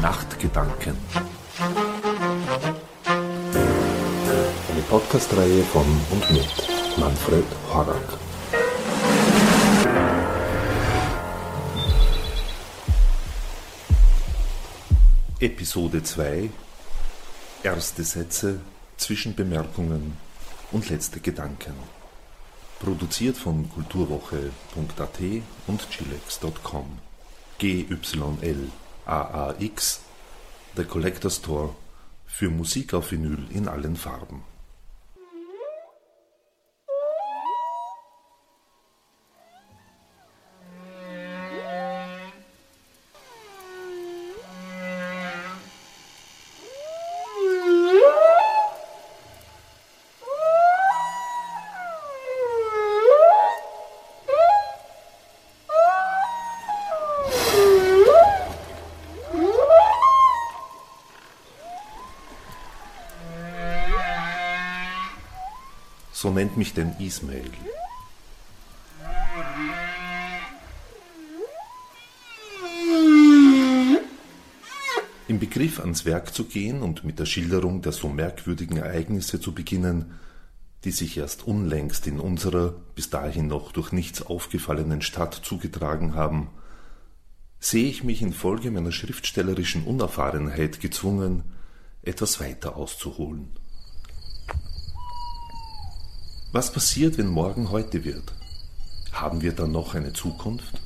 Nachtgedanken. Eine Podcast-Reihe von und mit Manfred Horak. Episode 2 Erste Sätze, Zwischenbemerkungen und letzte Gedanken. Produziert von kulturwoche.at und chilex.com. GYL AAX, der Collector Store für Musik auf Vinyl in allen Farben. So nennt mich denn Ismail. Im Begriff ans Werk zu gehen und mit der Schilderung der so merkwürdigen Ereignisse zu beginnen, die sich erst unlängst in unserer bis dahin noch durch nichts aufgefallenen Stadt zugetragen haben, sehe ich mich infolge meiner schriftstellerischen Unerfahrenheit gezwungen, etwas weiter auszuholen. Was passiert, wenn morgen heute wird? Haben wir dann noch eine Zukunft?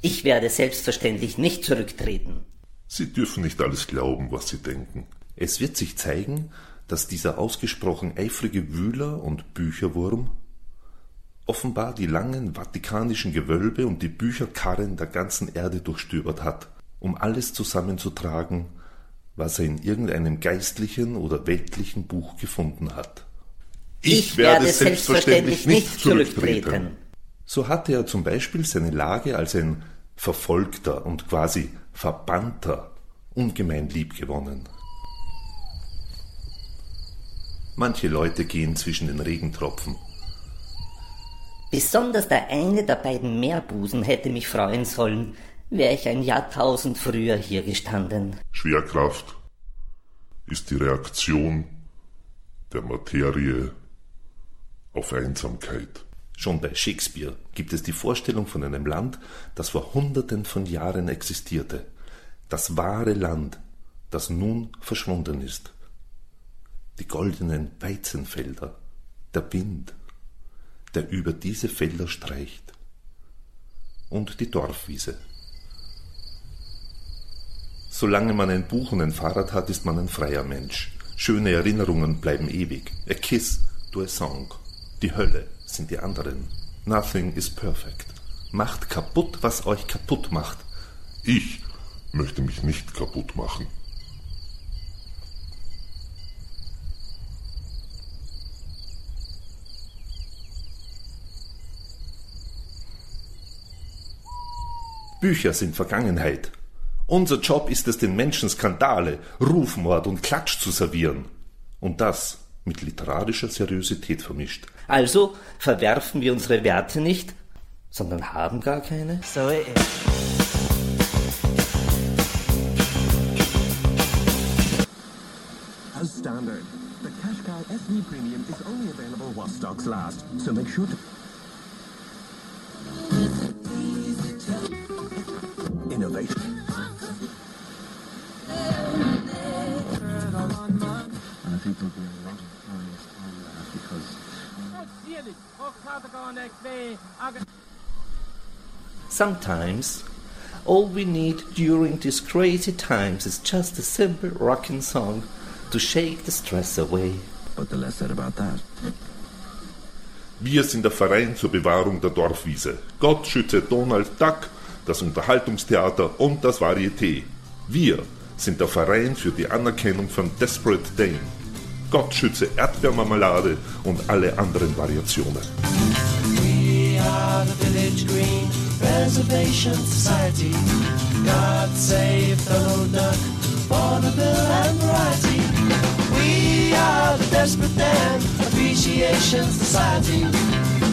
Ich werde selbstverständlich nicht zurücktreten. Sie dürfen nicht alles glauben, was Sie denken. Es wird sich zeigen, dass dieser ausgesprochen eifrige Wühler und Bücherwurm offenbar die langen vatikanischen Gewölbe und die Bücherkarren der ganzen Erde durchstöbert hat, um alles zusammenzutragen, was er in irgendeinem geistlichen oder weltlichen Buch gefunden hat. Ich, werde selbstverständlich nicht zurücktreten. So hatte er zum Beispiel seine Lage als ein Verfolgter und quasi Verbannter ungemein lieb gewonnen. Manche Leute gehen zwischen den Regentropfen. Besonders der eine der beiden Meerbusen hätte mich freuen sollen, wäre ich ein Jahrtausend früher hier gestanden. Schwerkraft ist die Reaktion der Materie auf Einsamkeit. Schon bei Shakespeare gibt es die Vorstellung von einem Land, das vor Hunderten von Jahren existierte, das wahre Land, das nun verschwunden ist. Die goldenen Weizenfelder, der Wind, der über diese Felder streicht, und die Dorfwiese. Solange man ein Buch und ein Fahrrad hat, ist man ein freier Mensch. Schöne Erinnerungen bleiben ewig. A kiss to a song. Die Hölle sind die anderen. Nothing is perfect. Macht kaputt, was euch kaputt macht. Ich möchte mich nicht kaputt machen. Bücher sind Vergangenheit. Unser Job ist es, den Menschen Skandale, Rufmord und Klatsch zu servieren. Und das mit literarischer Seriosität vermischt. Also verwerfen wir unsere Werte nicht, sondern haben gar keine? So it is. As standard, the Qashqai SE Premium is only available while stocks last, so make sure to... Sometimes, all we need during these crazy times is just a simple rocking song to shake the stress away. But the less said about that. Wir sind der Verein zur Bewahrung der Dorfwiese. Gott schütze Donald Duck, das Unterhaltungstheater und das Varieté. Wir sind der Verein für die Anerkennung von Desperate Dane. Gott schütze Erdbeermarmelade und alle anderen Variationen. We are the Village Green Preservation Society. God save Donald Duck, Bonneville and Variety. We are the Desperate Dan Appreciation Society.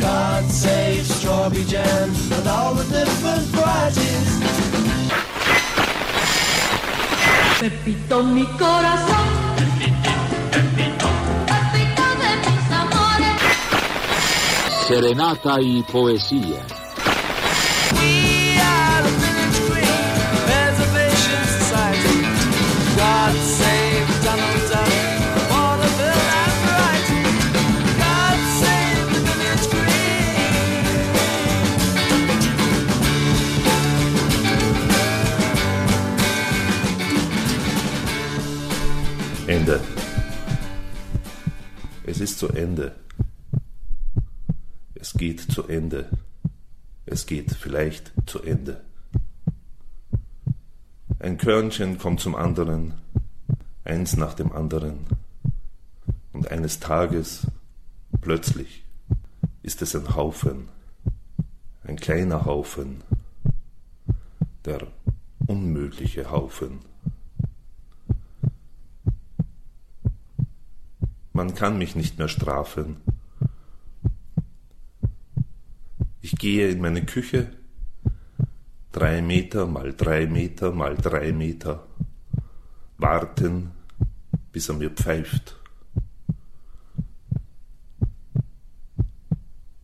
God save Strawberry Jam and all the different varieties. Pepito mi corazón. The Village Green. Ende. Es ist zu Ende. Es geht zu Ende. Es geht vielleicht zu Ende. Ein Körnchen kommt zum anderen, eins nach dem anderen. Und eines Tages, plötzlich, ist es ein Haufen, ein kleiner Haufen, der unmögliche Haufen. Man kann mich nicht mehr strafen. Ich gehe in meine Küche, drei Meter mal drei Meter mal drei Meter, warten, bis er mir pfeift.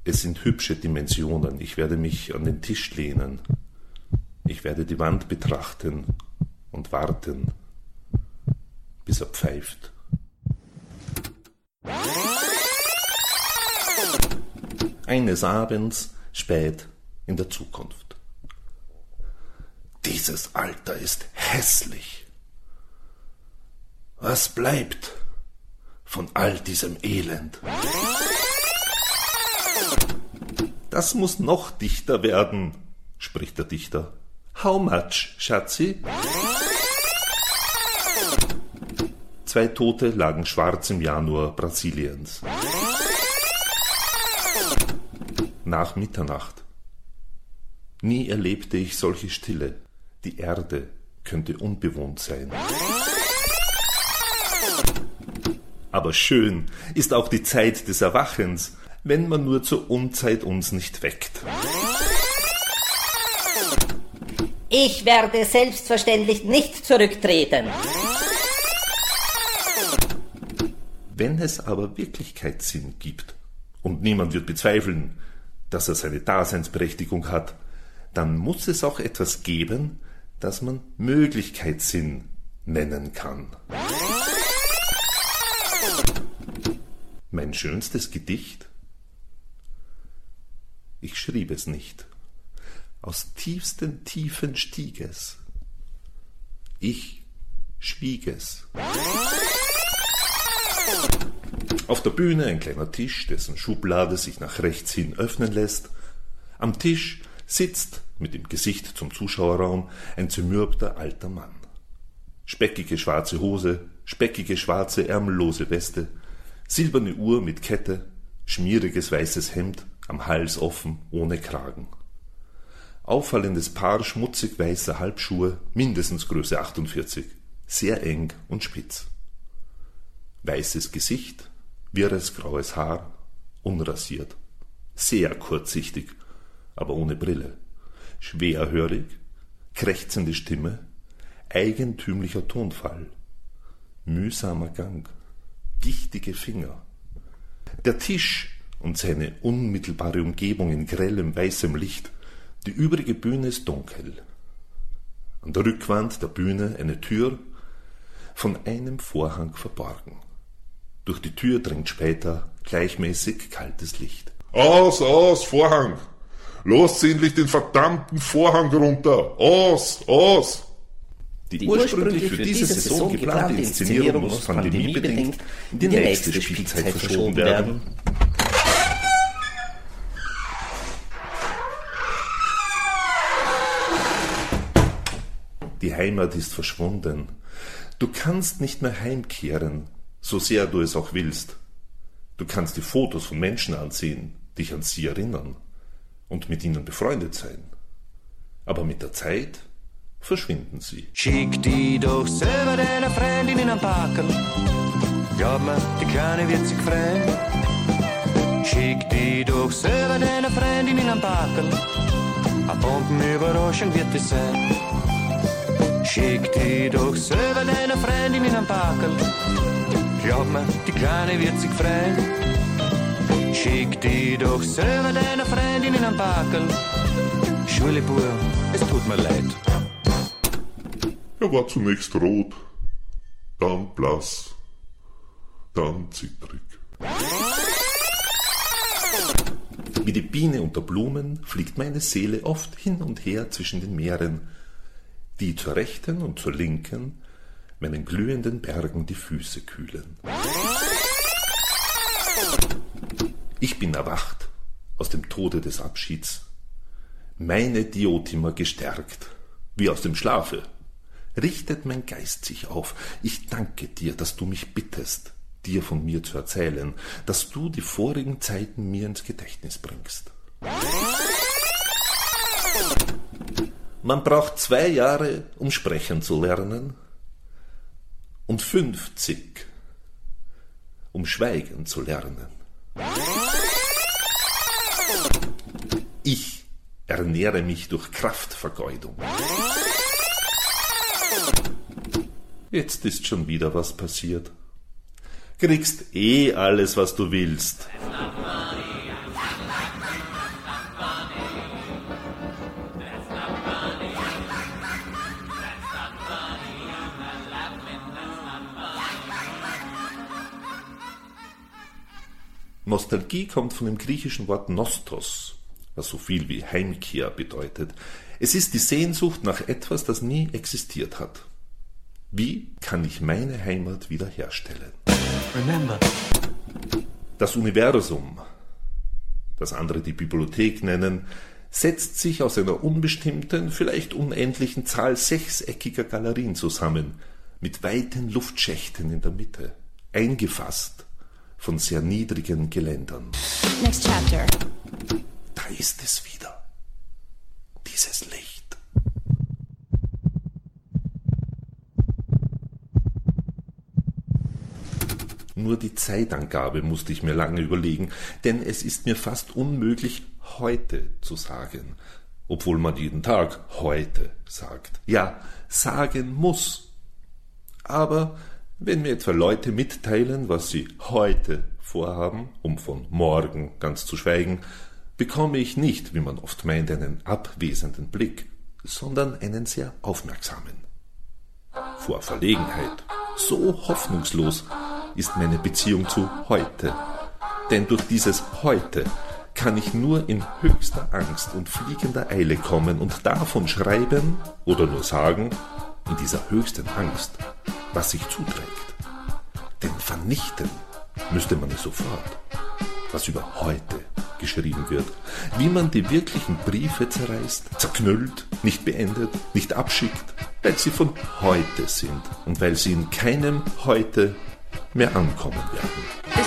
Es sind hübsche Dimensionen. Ich werde mich an den Tisch lehnen. Ich werde die Wand betrachten und warten, bis er pfeift. Eines Abends, spät in der Zukunft. Dieses Alter ist hässlich. Was bleibt von all diesem Elend? Das muss noch dichter werden, spricht der Dichter. How much, Schatzi? Zwei Tote lagen schwarz im Januar Brasiliens. Nach Mitternacht. Nie erlebte ich solche Stille. Die Erde könnte unbewohnt sein. Aber schön ist auch die Zeit des Erwachens, wenn man nur zur Unzeit uns nicht weckt. Ich werde selbstverständlich nicht zurücktreten. Wenn es aber Wirklichkeitssinn gibt, und niemand wird bezweifeln, dass er seine Daseinsberechtigung hat, dann muss es auch etwas geben, das man Möglichkeitssinn nennen kann. Mein schönstes Gedicht? Ich schrieb es nicht. Aus tiefsten Tiefen stieg es. Ich schwieg es. Auf der Bühne ein kleiner Tisch, dessen Schublade sich nach rechts hin öffnen lässt. Am Tisch sitzt, mit dem Gesicht zum Zuschauerraum, ein zermürbter alter Mann. Speckige schwarze Hose, speckige schwarze ärmellose Weste, silberne Uhr mit Kette, schmieriges weißes Hemd, am Hals offen, ohne Kragen. Auffallendes Paar schmutzig weißer Halbschuhe, mindestens Größe 48, sehr eng und spitz. Weißes Gesicht, wirres graues Haar, unrasiert, sehr kurzsichtig, aber ohne Brille, schwerhörig, krächzende Stimme, eigentümlicher Tonfall, mühsamer Gang, gichtige Finger. Der Tisch und seine unmittelbare Umgebung in grellem weißem Licht, die übrige Bühne ist dunkel. An der Rückwand der Bühne eine Tür, von einem Vorhang verborgen. Durch die Tür dringt später gleichmäßig kaltes Licht. Aus, aus, Vorhang! Los endlich den verdammten Vorhang runter! Aus, aus! Die, ursprünglich für diese Saison geplante Inszenierung muss pandemiebedingt in die nächste Spielzeit verschoben werden. Die Heimat ist verschwunden. Du kannst nicht mehr heimkehren, so sehr du es auch willst. Du kannst die Fotos von Menschen ansehen, dich an sie erinnern und mit ihnen befreundet sein. Aber mit der Zeit verschwinden sie. Schick die doch selber deine Freundin in einen Parken. Glaub mir, die Kleine wird sich freuen. Schick die doch selber deine Freundin in einen Parken. Eine Bombenüberraschung wird es sein. Schick die doch selber deiner Freundin in einen Parkel. Mir, die Kleine wird sich freuen. Schick die doch selber deiner Freundin in einen Parkel. Schwule Bur, es tut mir leid. Er war zunächst rot, dann blass, dann zittrig. Wie die Biene unter Blumen fliegt meine Seele oft hin und her zwischen den Meeren, die zur rechten und zur linken meinen glühenden Bergen die Füße kühlen. Ich bin erwacht aus dem Tode des Abschieds, meine Diotima gestärkt, wie aus dem Schlafe. Richtet mein Geist sich auf. Ich danke dir, dass du mich bittest, dir von mir zu erzählen, dass du die vorigen Zeiten mir ins Gedächtnis bringst. Man braucht zwei Jahre, um sprechen zu lernen, und fünfzig, um schweigen zu lernen. Ich ernähre mich durch Kraftvergeudung. Jetzt ist schon wieder was passiert. Kriegst eh alles, was du willst. Nostalgie kommt von dem griechischen Wort Nostos, was so viel wie Heimkehr bedeutet. Es ist die Sehnsucht nach etwas, das nie existiert hat. Wie kann ich meine Heimat wiederherstellen? Remember, Das Universum, das andere die Bibliothek nennen, setzt sich aus einer unbestimmten, vielleicht unendlichen Zahl sechseckiger Galerien zusammen, mit weiten Luftschächten in der Mitte, eingefasst von sehr niedrigen Geländern. Next chapter. Da ist es wieder. Dieses Licht. Nur die Zeitangabe musste ich mir lange überlegen, denn es ist mir fast unmöglich, heute zu sagen, obwohl man jeden Tag heute sagt. Ja, sagen muss. Aber wenn mir etwa Leute mitteilen, was sie heute vorhaben, um von morgen ganz zu schweigen, bekomme ich nicht, wie man oft meint, einen abwesenden Blick, sondern einen sehr aufmerksamen. Vor Verlegenheit, so hoffnungslos ist meine Beziehung zu heute. Denn durch dieses heute kann ich nur in höchster Angst und fliegender Eile kommen und davon schreiben oder nur sagen, in dieser höchsten Angst, was sich zuträgt. Denn vernichten müsste man es sofort, was über heute geschrieben wird. Wie man die wirklichen Briefe zerreißt, zerknüllt, nicht beendet, nicht abschickt, weil sie von heute sind und weil sie in keinem heute mehr ankommen werden.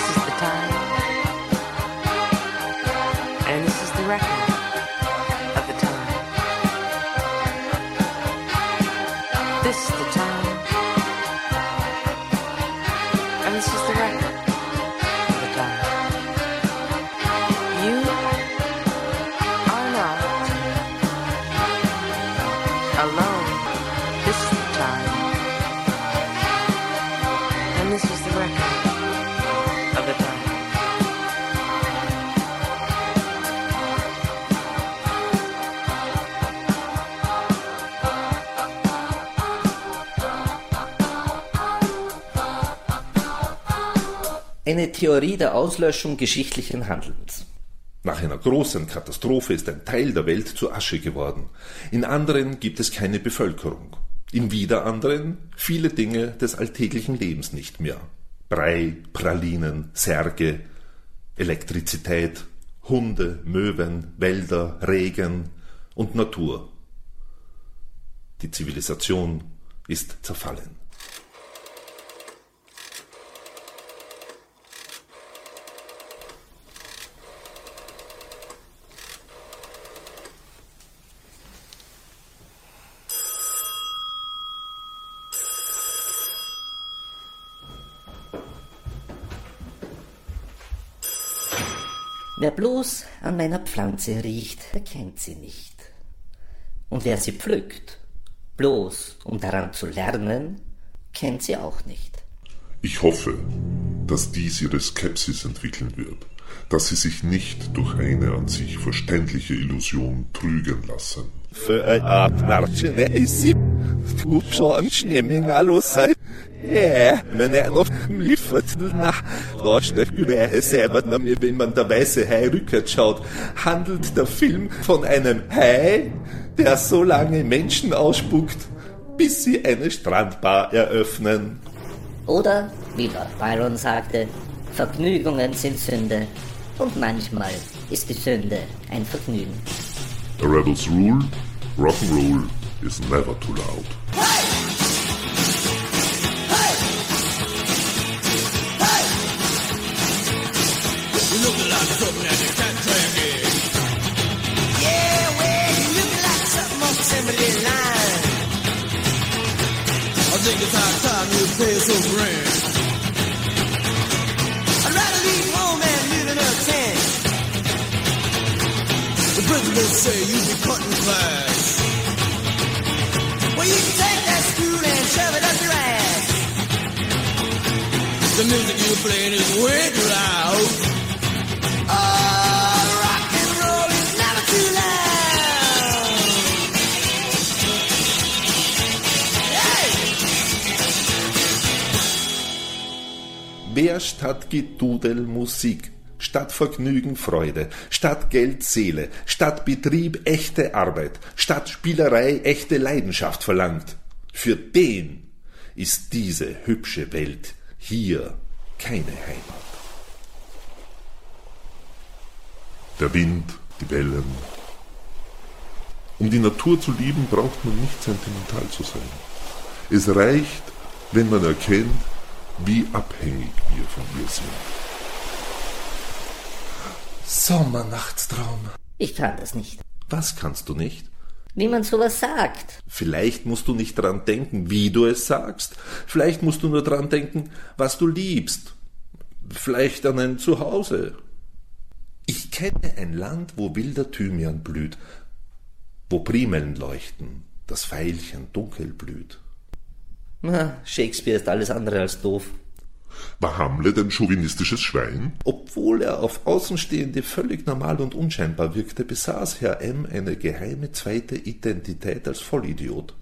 Alone. This time. And this is the record of the time. Eine Theorie der Auslöschung geschichtlichen Handelns. Nach einer großen Katastrophe ist ein Teil der Welt zu Asche geworden. In anderen gibt es keine Bevölkerung. In wieder anderen viele Dinge des alltäglichen Lebens nicht mehr. Brei, Pralinen, Särge, Elektrizität, Hunde, Möwen, Wälder, Regen und Natur. Die Zivilisation ist zerfallen. Wer bloß an meiner Pflanze riecht, erkennt sie nicht. Und wer sie pflückt, Bloß um daran zu lernen, kennt sie auch nicht. Ich hoffe, dass dies ihre Skepsis entwickeln wird, dass sie sich nicht durch eine an sich verständliche Illusion trügen lassen. För att marschen är i sipp. Tupsan stämning allosai. Ja, men er noch liefert nach. Steckt mir selber, wenn man der weiße Hai rückwärts schaut, handelt der Film von einem Hai, der so lange Menschen ausspuckt, bis sie eine Strandbar eröffnen. Oder, wie Lord Byron sagte, Vergnügungen sind Sünde. Und manchmal ist die Sünde ein Vergnügen. A rebel's rule, rock'n'roll is never too loud. Class. Well, you can take that spoon and shove it up your ass. The music you're playing is way too loud. Oh, rock and roll is never too loud. Hey! Wer statt Gedudel Musik, statt Vergnügen Freude, statt Geld Seele, statt Betrieb echte Arbeit, statt Spielerei echte Leidenschaft verlangt, für den ist diese hübsche Welt hier keine Heimat. Der Wind, die Wellen. Um die Natur zu lieben, braucht man nicht sentimental zu sein. Es reicht, wenn man erkennt, wie abhängig wir von ihr sind. Sommernachtstraum. Ich kann das nicht. Was kannst du nicht? Wie man sowas sagt. Vielleicht musst du nicht dran denken, wie du es sagst. Vielleicht musst du nur dran denken, was du liebst. Vielleicht an ein Zuhause. Ich kenne ein Land, wo wilder Thymian blüht, wo Primeln leuchten, das Veilchen dunkel blüht. Na, Shakespeare ist alles andere als doof. War Hamlet ein chauvinistisches Schwein? Obwohl er auf Außenstehende völlig normal und unscheinbar wirkte, besaß Herr M. eine geheime zweite Identität als Vollidiot.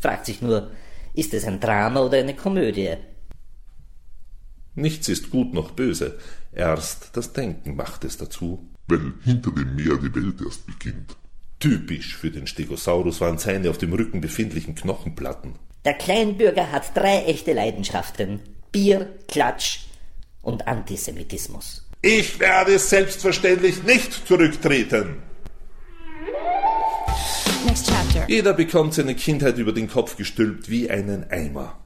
Fragt sich nur, ist es ein Drama oder eine Komödie? Nichts ist gut noch böse, erst das Denken macht es dazu. Weil hinter dem Meer die Welt erst beginnt. Typisch für den Stegosaurus waren seine auf dem Rücken befindlichen Knochenplatten. Der Kleinbürger hat drei echte Leidenschaften. Bier, Klatsch und Antisemitismus. Ich werde selbstverständlich nicht zurücktreten. Next chapter. Jeder bekommt seine Kindheit über den Kopf gestülpt wie einen Eimer.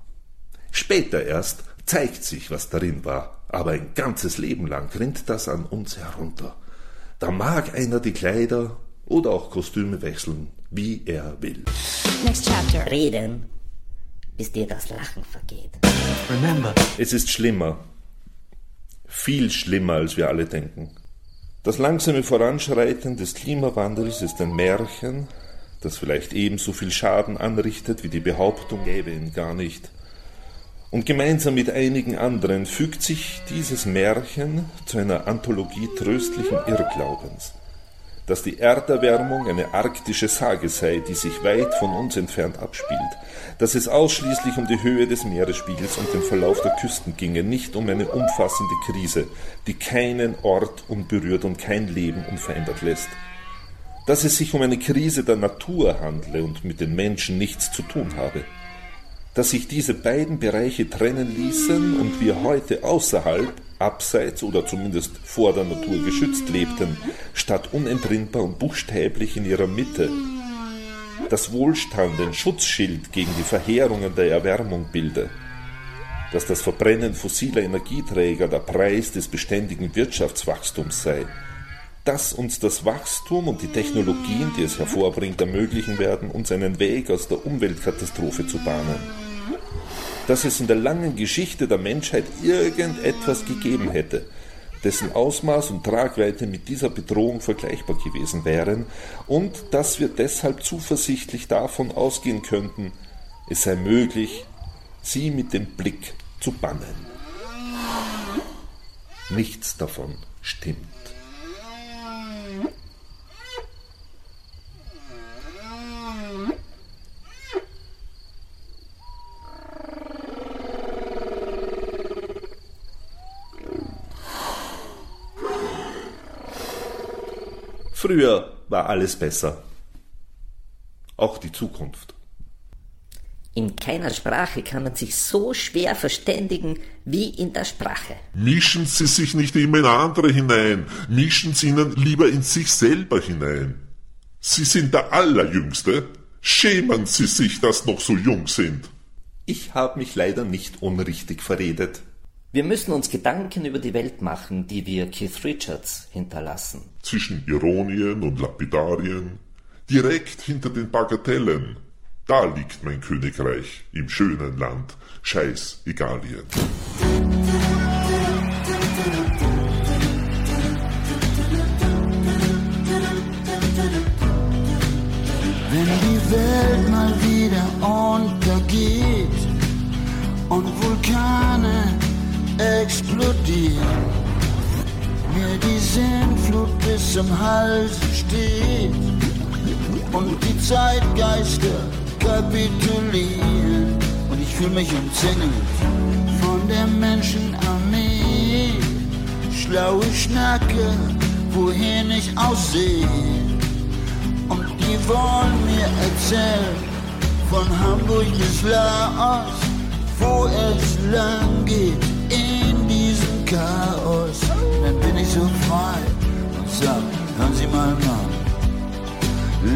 Später erst zeigt sich, was darin war, aber ein ganzes Leben lang rinnt das an uns herunter. Da mag einer die Kleider oder auch Kostüme wechseln, wie er will. Next chapter. Reden, bis dir das Lachen vergeht. Remember, Es ist schlimmer, viel schlimmer, als wir alle denken. Das langsame Voranschreiten des Klimawandels ist ein Märchen, das vielleicht ebenso viel Schaden anrichtet wie die Behauptung, gäbe ihn gar nicht. Und gemeinsam mit einigen anderen fügt sich dieses Märchen zu einer Anthologie tröstlichen Irrglaubens, dass die Erderwärmung eine arktische Sage sei, die sich weit von uns entfernt abspielt, dass es ausschließlich um die Höhe des Meeresspiegels und den Verlauf der Küsten ginge, nicht um eine umfassende Krise, die keinen Ort unberührt und kein Leben unverändert lässt. Dass es sich um eine Krise der Natur handle und mit den Menschen nichts zu tun habe. Dass sich diese beiden Bereiche trennen ließen und wir heute außerhalb, abseits oder zumindest vor der Natur geschützt lebten, statt unentrinnbar und buchstäblich in ihrer Mitte. Dass Wohlstand ein Schutzschild gegen die Verheerungen der Erwärmung bilde. Dass das Verbrennen fossiler Energieträger der Preis des beständigen Wirtschaftswachstums sei. Dass uns das Wachstum und die Technologien, die es hervorbringt, ermöglichen werden, uns einen Weg aus der Umweltkatastrophe zu bahnen dass es in der langen Geschichte der Menschheit irgendetwas gegeben hätte, dessen Ausmaß und Tragweite mit dieser Bedrohung vergleichbar gewesen wären und dass wir deshalb zuversichtlich davon ausgehen könnten, es sei möglich, sie mit dem Blick zu bannen. Nichts davon stimmt. Früher war alles besser. Auch die Zukunft. In keiner Sprache kann man sich so schwer verständigen wie in der Sprache. Mischen Sie sich nicht immer in andere hinein, mischen Sie ihnen lieber in sich selber hinein. Sie sind der Allerjüngste. Schämen Sie sich, dass noch so jung sind. Ich habe mich leider nicht unrichtig verredet. Wir müssen uns Gedanken über die Welt machen, die wir Keith Richards hinterlassen. Zwischen Ironien und Lapidarien, direkt hinter den Bagatellen. Da liegt mein Königreich im schönen Land Scheiß Egalien. Wenn die Welt mal wieder untergeht und Vulkane explodieren, mir die Sinnflut bis zum Hals steht und die Zeitgeister kapitulieren. Und ich fühle mich umzingelt von der Menschenarmee, schlaue Schnacke, wohin ich aussehe. Und die wollen mir erzählen von Hamburg bis Laos, wo es lang geht Chaos. Dann bin ich so frei und sag, hören Sie mal, Mann,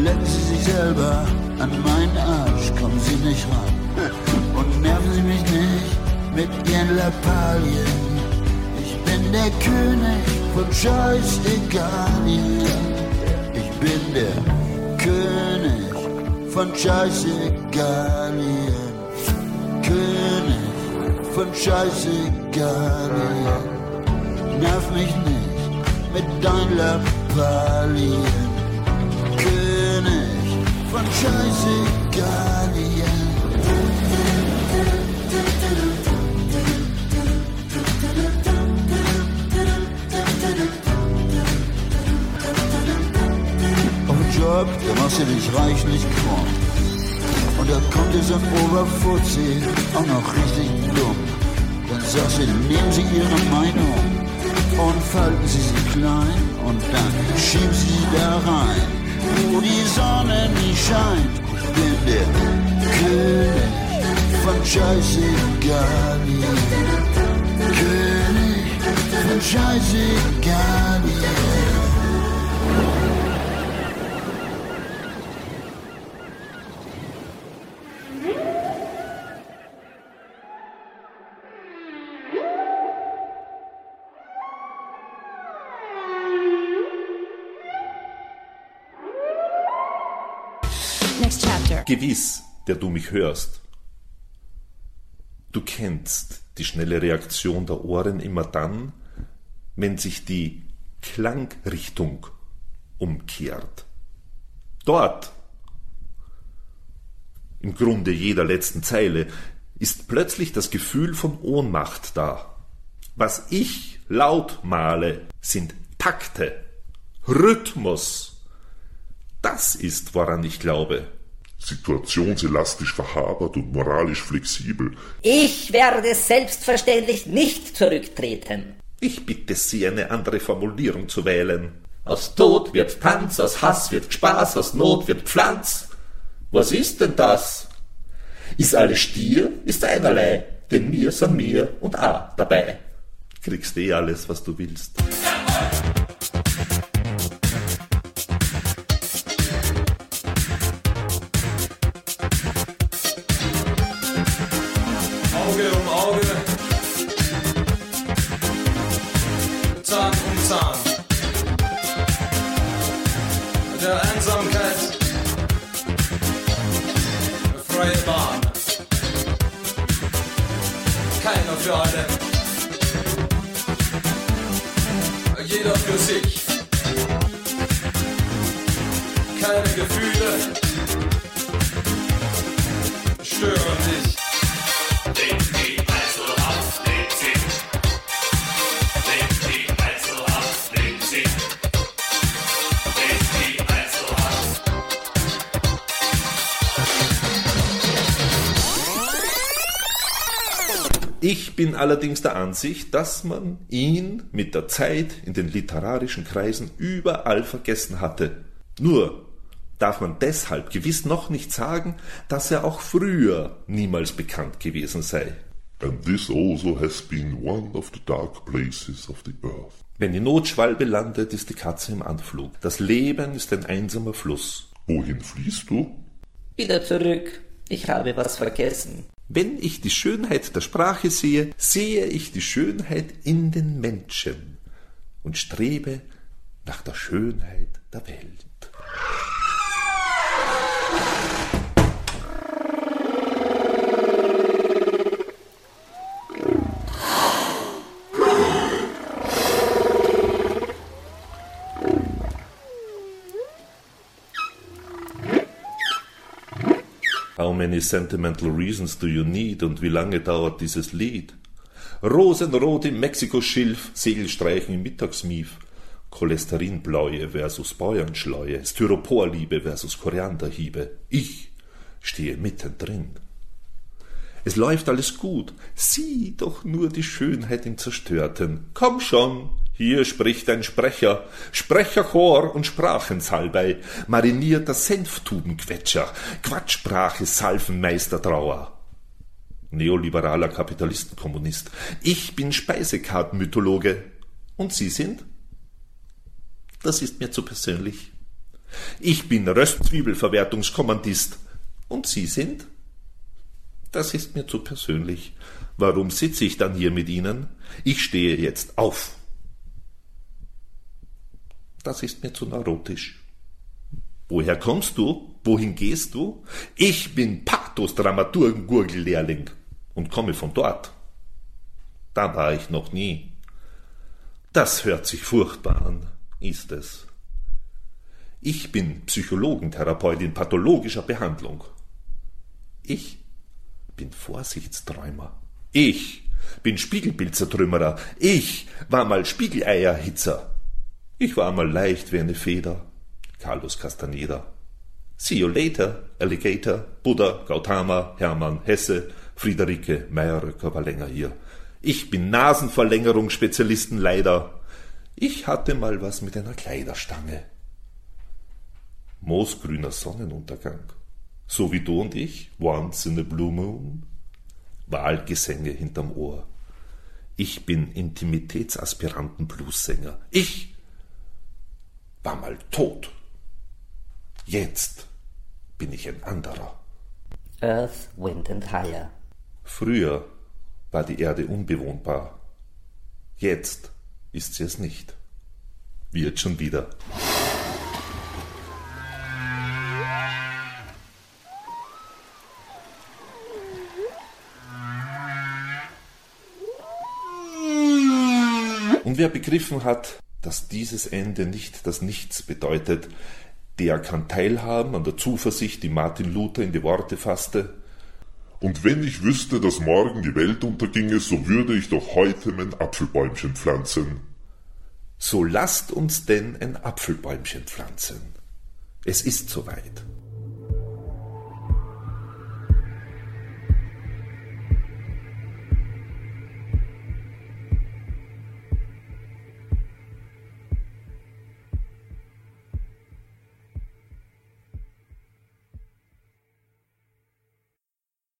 lecken Sie sich selber an meinen Arsch, kommen Sie nicht ran und nerven Sie mich nicht mit Ihren Lappalien. Ich bin der König von Scheißegalien. Ich bin der König von Scheißegalien. König von Scheißegalien. Nerv mich nicht mit deinen Lappalien. König von Scheißegalien. Auf dem Job, da machst du dich reichlich krumm. Und da kommt ein Oberfuzzi, auch noch richtig dumm. Du, nehmen Sie Ihre Meinung und falten Sie sie klein und dann schieben Sie sie da rein, wo die Sonne nie scheint. Ich der König von Scheißegalien. König von Scheißegalien. Gewiss, der du mich hörst. Du kennst die schnelle Reaktion der Ohren immer dann, wenn sich die Klangrichtung umkehrt. Dort, im Grunde jeder letzten Zeile, ist plötzlich das Gefühl von Ohnmacht da. Was ich laut male, sind Takte, Rhythmus. Das ist, woran ich glaube. Situationselastisch verhabert und moralisch flexibel. Ich werde selbstverständlich nicht zurücktreten. Ich bitte Sie, eine andere Formulierung zu wählen. Aus Tod wird Tanz, aus Hass wird Spaß, aus Not wird Pflanz. Was ist denn das? Ist alles Stier, ist einerlei, denn mir sind mir und A dabei. Kriegst eh alles, was du willst. Einsamkeit freie Bahn. Keiner für alle. Jeder für sich. Keine Gefühle stören dich. Bin allerdings der Ansicht, dass man ihn mit der Zeit in den literarischen Kreisen überall vergessen hatte. Nur darf man deshalb gewiss noch nicht sagen, dass er auch früher niemals bekannt gewesen sei. And this also has been one of the dark places of the earth. Wenn die Notschwalbe landet, ist die Katze im Anflug. Das Leben ist ein einsamer Fluss. Wohin fließt du? Wieder zurück. Ich habe was vergessen. Wenn ich die Schönheit der Sprache sehe, sehe ich die Schönheit in den Menschen und strebe nach der Schönheit der Welt. How many sentimental reasons do you need und wie lange dauert dieses Lied? Rosenrot im Mexiko-Schilf, Segelstreichen im Mittagsmief, Cholesterinbläue versus Bäuernschleue, Styroporliebe versus Korianderhiebe. Ich stehe mittendrin. Es läuft alles gut. Sieh doch nur die Schönheit im Zerstörten. Komm schon, hier spricht ein Sprecher, Sprecherchor und Sprachenshalbei, marinierter Senftubenquetscher, Quatschsprache Salvenmeistertrauer. Neoliberaler Kapitalistenkommunist. Ich bin Speisekartenmythologe. Und Sie sind? Das ist mir zu persönlich. Ich bin Röstzwiebelverwertungskommandist. Und Sie sind? Das ist mir zu persönlich. Warum sitze ich dann hier mit Ihnen? Ich stehe jetzt auf. Das ist mir zu neurotisch. Woher kommst du? Wohin gehst du? Ich bin Pathos-Dramaturgen-Gurgellehrling und komme von dort. Da war ich noch nie. Das hört sich furchtbar an, ist es. Ich bin Psychologentherapeut in pathologischer Behandlung. Ich bin Vorsichtsträumer. Ich bin Spiegelbildzertrümmerer. Ich war mal Spiegeleierhitzer. Ich war mal leicht wie eine Feder. Carlos Castaneda. See you later, Alligator, Buddha, Gautama, Hermann, Hesse, Friederike, Meyerröcker war länger hier. Ich bin Nasenverlängerungsspezialisten leider. Ich hatte mal was mit einer Kleiderstange. Moosgrüner Sonnenuntergang. So wie du und ich, once in a blue moon. Wahlgesänge hinterm Ohr. Ich bin Intimitätsaspiranten-Bluessänger. Ich war mal tot. Jetzt bin ich ein anderer. Earth, Wind and Fire. Früher war die Erde unbewohnbar. Jetzt ist sie es nicht. Wird schon wieder. Und wer begriffen hat, dass dieses Ende nicht das Nichts bedeutet, der kann teilhaben an der Zuversicht, die Martin Luther in die Worte fasste. Und wenn ich wüsste, dass morgen die Welt unterginge, so würde ich doch heute mein Apfelbäumchen pflanzen. So lasst uns denn ein Apfelbäumchen pflanzen. Es ist soweit.